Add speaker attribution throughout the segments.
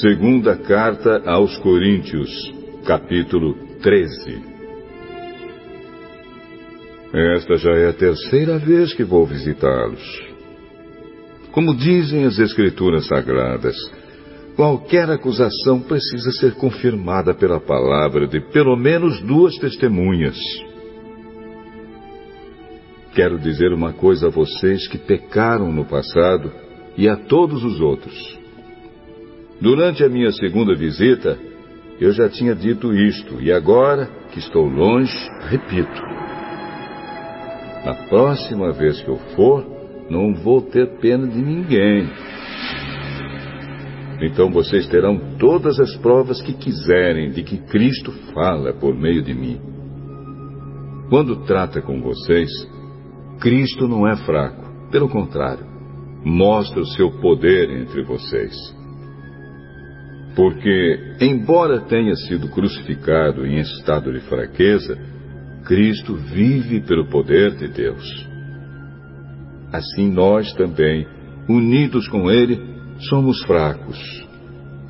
Speaker 1: Segunda carta aos Coríntios, capítulo 13. Esta já é a terceira vez que vou visitá-los. Como dizem as Escrituras Sagradas, qualquer acusação precisa ser confirmada pela palavra de pelo menos duas testemunhas. Quero dizer uma coisa a vocês que pecaram no passado e a todos os outros. Durante a minha segunda visita, eu já tinha dito isto, e agora que estou longe, repito. Na próxima vez que eu for, não vou ter pena de ninguém. Então vocês terão todas as provas que quiserem de que Cristo fala por meio de mim. Quando trata com vocês, Cristo não é fraco, pelo contrário, mostra o seu poder entre vocês. Porque, embora tenha sido crucificado em estado de fraqueza, Cristo vive pelo poder de Deus. Assim nós também, unidos com Ele, somos fracos.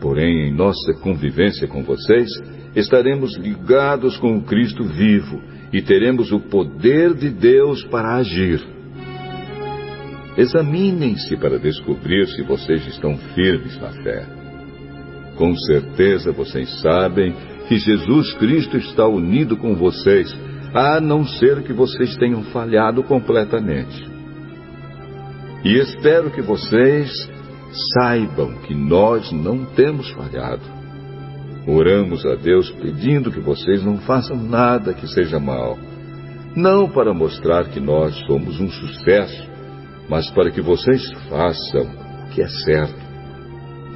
Speaker 1: Porém, em nossa convivência com vocês, estaremos ligados com o Cristo vivo e teremos o poder de Deus para agir. Examinem-se para descobrir se vocês estão firmes na fé. Com certeza vocês sabem que Jesus Cristo está unido com vocês, a não ser que vocês tenham falhado completamente. E espero que vocês saibam que nós não temos falhado. Oramos a Deus pedindo que vocês não façam nada que seja mal. Não para mostrar que nós somos um sucesso, mas para que vocês façam o que é certo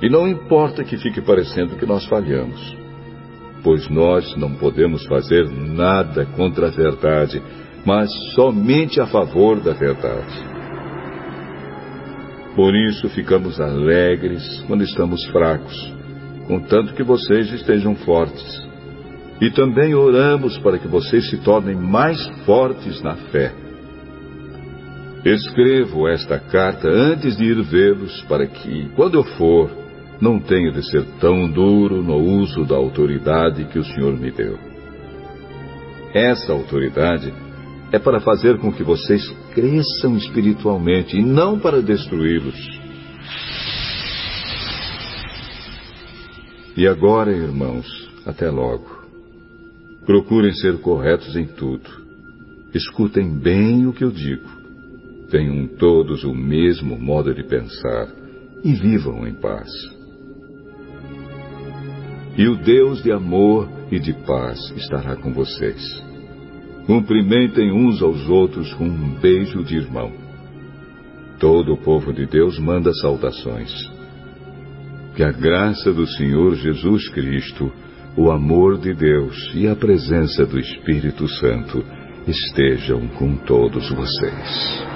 Speaker 1: e não importa que fique parecendo que nós falhamos, pois nós não podemos fazer nada contra a verdade, mas somente a favor da verdade. Por isso ficamos alegres quando estamos fracos, contanto que vocês estejam fortes. E também oramos para que vocês se tornem mais fortes na fé. Escrevo esta carta antes de ir vê-los, para que, quando eu for, não tenho de ser tão duro no uso da autoridade que o Senhor me deu. Essa autoridade é para fazer com que vocês cresçam espiritualmente e não para destruí-los. E agora, irmãos, até logo. Procurem ser corretos em tudo. Escutem bem o que eu digo. Tenham todos o mesmo modo de pensar e vivam em paz. E o Deus de amor e de paz estará com vocês. Cumprimentem uns aos outros com um beijo de irmão. Todo o povo de Deus manda saudações. Que a graça do Senhor Jesus Cristo, o amor de Deus e a presença do Espírito Santo estejam com todos vocês.